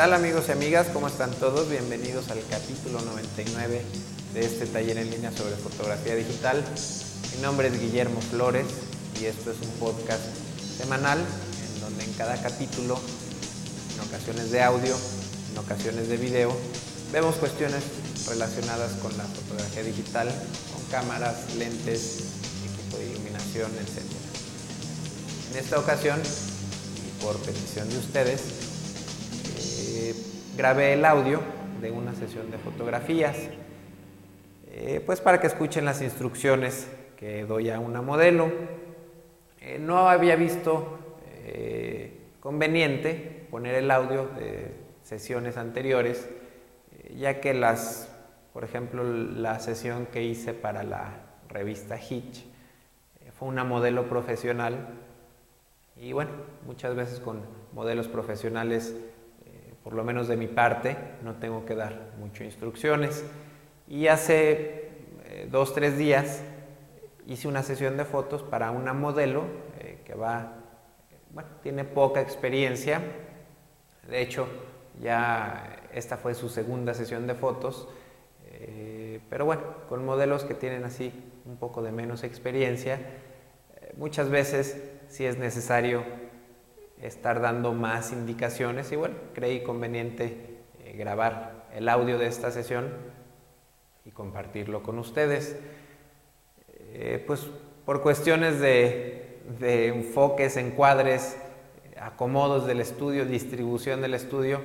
tal amigos y amigas? ¿Cómo están todos? Bienvenidos al capítulo 99 de este taller en línea sobre fotografía digital. Mi nombre es Guillermo Flores y esto es un podcast semanal en donde en cada capítulo, en ocasiones de audio, en ocasiones de video, vemos cuestiones relacionadas con la fotografía digital, con cámaras, lentes, equipo de iluminación, etc. En esta ocasión, y por petición de ustedes, grabé el audio de una sesión de fotografías, eh, pues para que escuchen las instrucciones que doy a una modelo. Eh, no había visto conveniente poner el audio de sesiones anteriores, ya que las, por ejemplo, la sesión que hice para la revista Hitch fue una modelo profesional y bueno, muchas veces con modelos profesionales, eh, por lo menos de mi parte, no tengo que dar muchas instrucciones. Y hace eh, dos, tres días hice una sesión de fotos para una modelo eh, que va, bueno, tiene poca experiencia. De hecho, ya esta fue su segunda sesión de fotos. pero bueno, con modelos que tienen así un poco de menos experiencia, muchas veces si es necesario estar dando más indicaciones y bueno, creí conveniente eh, grabar el audio de esta sesión y compartirlo con ustedes. Eh, pues por cuestiones de, de, enfoques, encuadres, acomodos del estudio, distribución del estudio,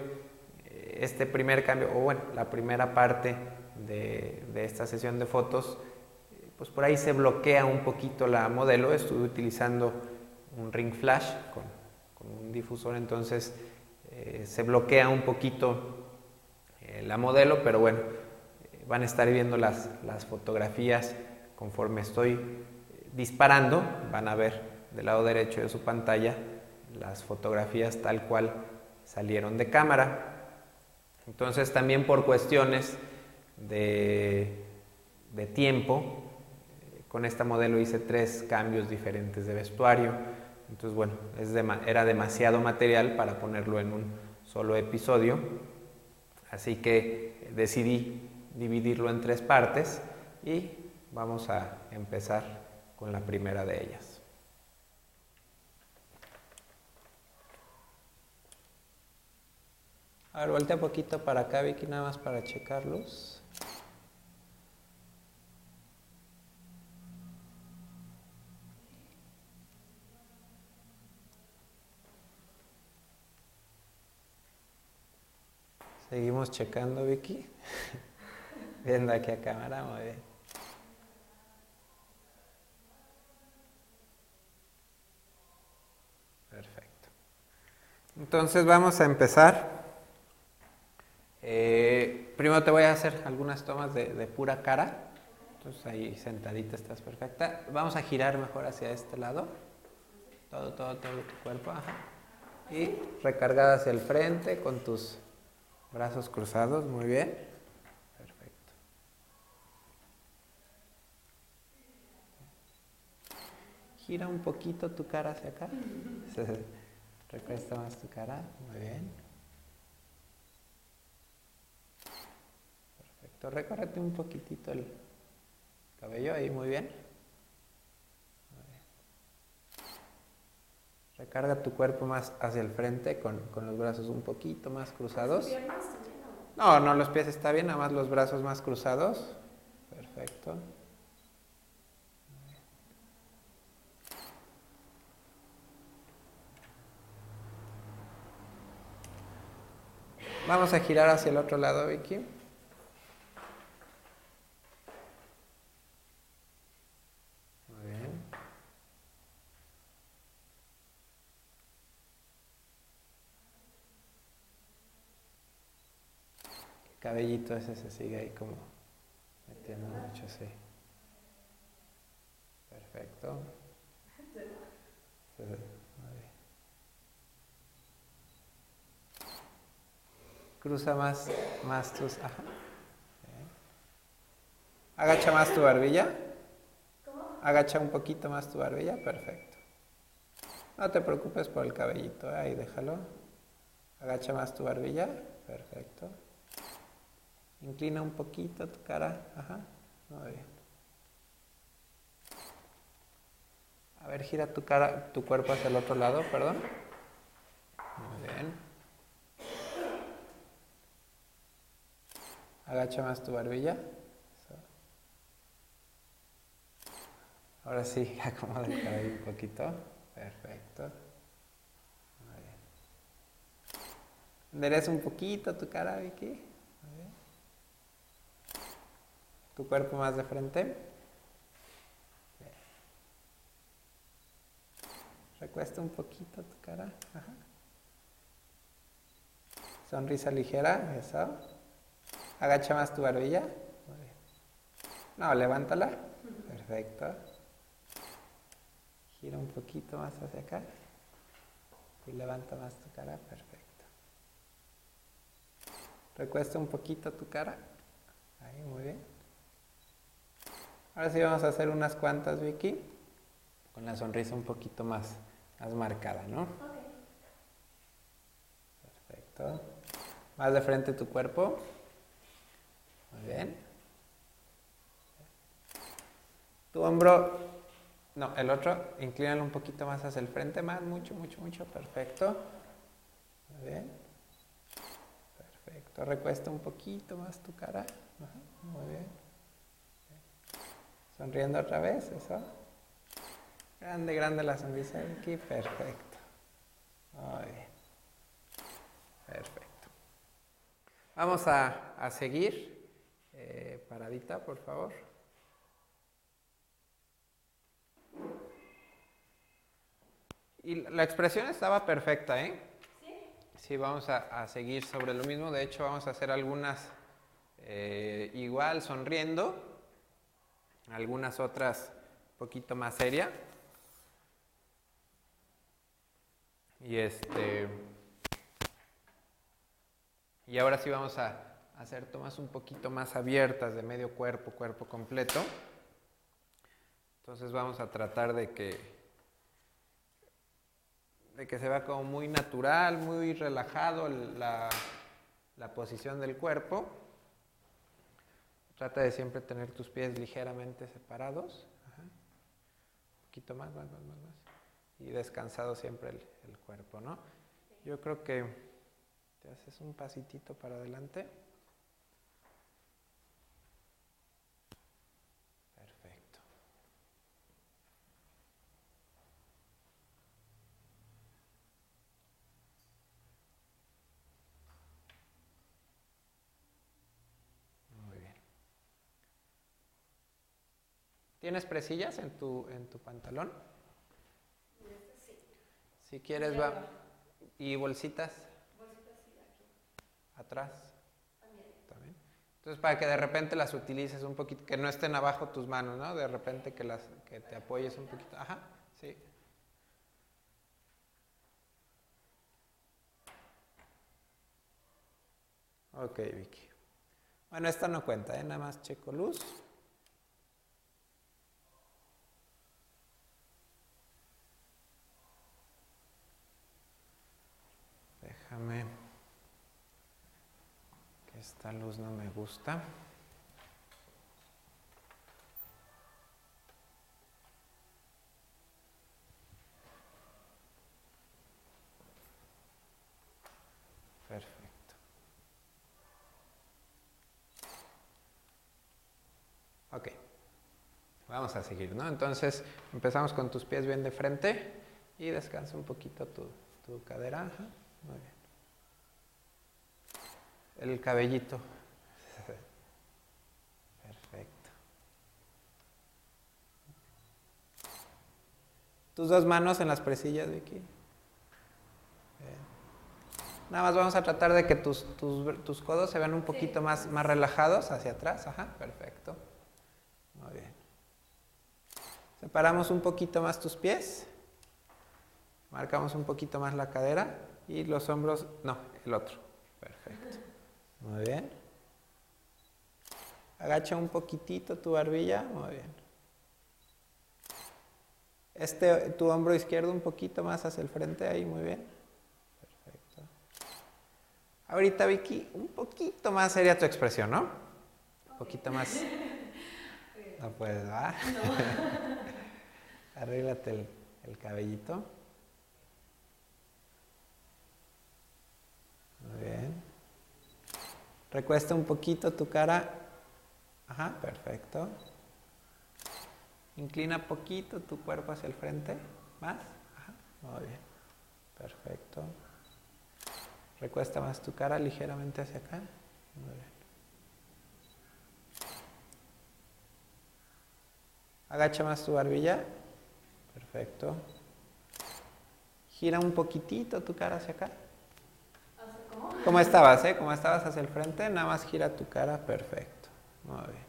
eh, este primer cambio, o bueno, la primera parte de, de esta sesión de fotos, pues por ahí se bloquea un poquito la modelo, estuve utilizando un ring flash con, un difusor, entonces eh, se bloquea un poquito eh, la modelo, pero bueno, eh, van a estar viendo las, las fotografías conforme estoy disparando, van a ver del lado derecho de su pantalla las fotografías tal cual salieron de cámara. Entonces también por cuestiones de, de tiempo, con esta modelo hice tres cambios diferentes de vestuario. Entonces, bueno, era demasiado material para ponerlo en un solo episodio, así que decidí dividirlo en tres partes y vamos a empezar con la primera de ellas. A ver, voltea poquito para acá, Vicky, nada más para checarlos. Seguimos checando, Vicky. Viendo aquí a cámara, muy bien. Perfecto. Entonces vamos a empezar. Eh, primero te voy a hacer algunas tomas de, pura cara. Entonces ahí sentadita estás perfecta. Vamos a girar mejor hacia este lado. Todo, todo, todo tu cuerpo. Y recargada hacia el frente con tus Brazos cruzados, muy bien. Perfecto. Gira un poquito tu cara hacia acá. Recuesta más tu cara, muy bien. Perfecto. Recórrete un poquitito el cabello ahí, muy bien. Recarga tu cuerpo más hacia el frente con, los brazos un poquito más cruzados. No, no, los pies está bien, nada más los brazos más cruzados. Perfecto. Vamos a girar hacia el otro lado, Vicky. Cabellito ese se sigue ahí como metiendo mucho, sí. Perfecto. Cruza más, más tus... Ajá. Agacha más tu barbilla. ¿Cómo? Agacha un poquito más tu barbilla. Perfecto. No te preocupes por el cabellito. Ahí déjalo. Agacha más tu barbilla. Perfecto. Inclina un poquito tu cara. Ajá. Muy bien. A ver, gira tu cara, tu cuerpo hacia el otro lado, perdón. Muy bien. Agacha más tu barbilla. Ahora sí, acomoda el cabello un poquito. Perfecto. Muy bien. Endereza un poquito tu cara, Vicky. Muy bien. Tu cuerpo más de frente. Recuesta un poquito tu cara. Ajá. Sonrisa ligera, eso. Agacha más tu barbilla. Muy bien. No, levántala. Perfecto. Gira un poquito más hacia acá. Y levanta más tu cara. Perfecto. Recuesta un poquito tu cara. Ahí, muy bien. Ahora sí vamos a hacer unas cuantas, Vicky. Con la sonrisa un poquito más, más marcada, ¿no? Perfecto. Más de frente tu cuerpo. Muy bien. Tu hombro, no, el otro, inclínalo un poquito más hacia el frente, más, mucho, mucho, mucho, perfecto. Muy bien. Perfecto, recuesta un poquito más tu cara. Muy bien. Sonriendo otra vez, eso. Grande, grande la sonrisa de aquí, perfecto. Muy bien. Perfecto. Vamos a, a seguir. Eh, paradita, por favor. Y la expresión estaba perfecta, ¿eh? Sí. Sí, vamos a, a seguir sobre lo mismo. De hecho, vamos a hacer algunas eh, igual sonriendo, algunas otras un poquito más seria. Y este. Y ahora sí vamos a hacer tomas un poquito más abiertas de medio cuerpo, cuerpo completo. Entonces vamos a tratar de que, de que se vea como muy natural, muy relajado la, la posición del cuerpo. Trata de siempre tener tus pies ligeramente separados. Un poquito más, más, más, más, más. Y descansado siempre el, el cuerpo, ¿no? Yo creo que te haces un pasitito para adelante. Perfecto. Muy bien. ¿Tienes presillas en tu, en tu pantalón? Si quieres, va. ¿Y bolsitas? Atrás. También. Entonces, para que de repente las utilices un poquito, que no estén abajo tus manos, ¿no? De repente que, las, que te apoyes un poquito. Ajá, sí. Ok, Vicky. Bueno, esta no cuenta, ¿eh? Nada más checo luz. Que esta luz no me gusta. Perfecto. Ok. Vamos a seguir, ¿no? Entonces empezamos con tus pies bien de frente y descansa un poquito tu, tu cadera. Muy bien. El cabellito. Perfecto. Tus dos manos en las presillas, Vicky. Nada más vamos a tratar de que tus, tus, tus codos se vean un poquito sí. más, más relajados hacia atrás. Ajá, perfecto. Muy bien. Separamos un poquito más tus pies. Marcamos un poquito más la cadera y los hombros, no, el otro. Perfecto. Muy bien. Agacha un poquitito tu barbilla. Muy bien. Este, tu hombro izquierdo un poquito más hacia el frente ahí, muy bien. Perfecto. Ahorita, Vicky, un poquito más sería tu expresión, ¿no? Un poquito más. No puedes, ¿va? Arréglate el, el cabellito. Muy bien. Recuesta un poquito tu cara. Ajá, perfecto. Inclina poquito tu cuerpo hacia el frente. ¿Más? Ajá, muy bien. Perfecto. Recuesta más tu cara ligeramente hacia acá. Muy bien. Agacha más tu barbilla. Perfecto. Gira un poquitito tu cara hacia acá. ¿Cómo estabas, eh? ¿Cómo estabas hacia el frente? Nada más gira tu cara. Perfecto. Muy bien.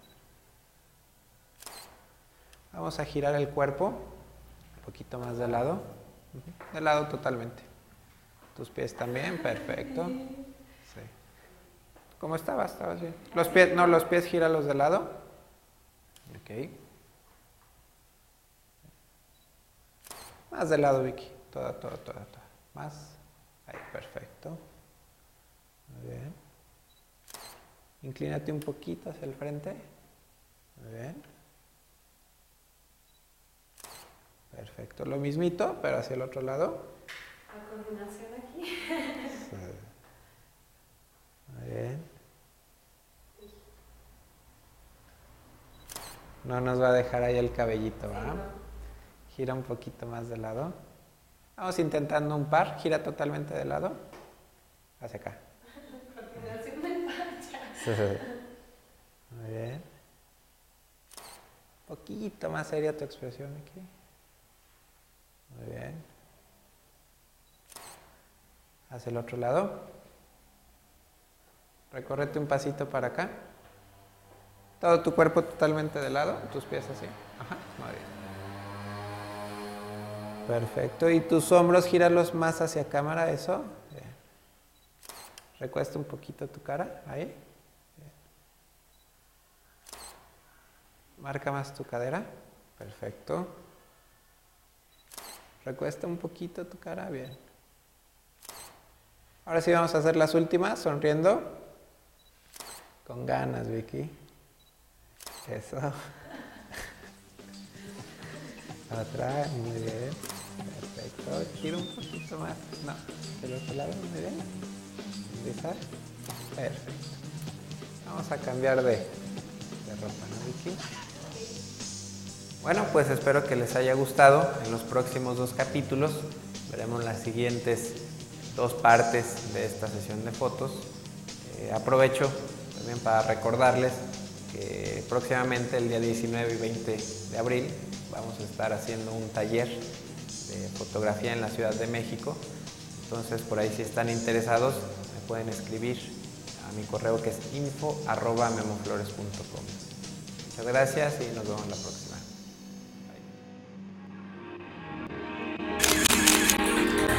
Vamos a girar el cuerpo. Un poquito más de lado. De lado totalmente. Tus pies también. Perfecto. Sí. ¿Cómo estabas? ¿Estabas bien? Los pies, no, los pies gíralos de lado. Ok. Más de lado, Vicky. Toda, toda, toda, toda. Más. Ahí, perfecto. Muy bien. Inclínate un poquito hacia el frente. Muy bien. Perfecto. Lo mismito, pero hacia el otro lado. La coordinación aquí. Sí. Muy bien. No nos va a dejar ahí el cabellito, ¿va? Gira un poquito más de lado. Vamos intentando un par. Gira totalmente de lado. Hacia acá. Coordinación de marcha. Sí. Muy bien. Poquito más seria tu expresión aquí. Muy bien. Hacia el otro lado. Recórrete un pasito para acá. Todo tu cuerpo totalmente de lado, tus pies así. Ajá, muy bien. Perfecto. Y tus hombros, gíralos más hacia cámara, eso. Recuesta un poquito tu cara, ahí. Marca más tu cadera. Perfecto. Recuesta un poquito tu cara, bien. Ahora sí vamos a hacer las últimas, sonriendo. Con ganas, Vicky. Eso. Otra, muy bien. Perfecto. Gira un poquito más. No, del otro lado, muy bien. Empieza. Perfecto. Vamos a cambiar de, de ropa, ¿no, Vicky? Bueno, pues espero que les haya gustado. En los próximos dos capítulos veremos las siguientes dos partes de esta sesión de fotos. Eh, aprovecho también para recordarles que próximamente el día 19 y 20 de abril vamos a estar haciendo un taller de fotografía en la Ciudad de México. Entonces por ahí si están interesados me pueden escribir a mi correo que es info@memoflores.com. Muchas gracias y nos vemos la próxima.